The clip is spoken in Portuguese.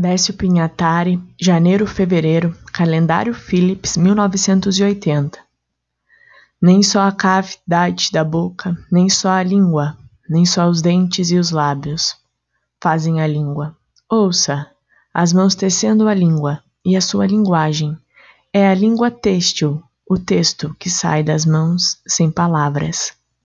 Décio Pinhatari, janeiro-fevereiro, calendário Philips 1980. Nem só a cavidade da boca, nem só a língua, nem só os dentes e os lábios fazem a língua. Ouça, as mãos tecendo a língua e a sua linguagem. É a língua têxtil, o texto que sai das mãos sem palavras.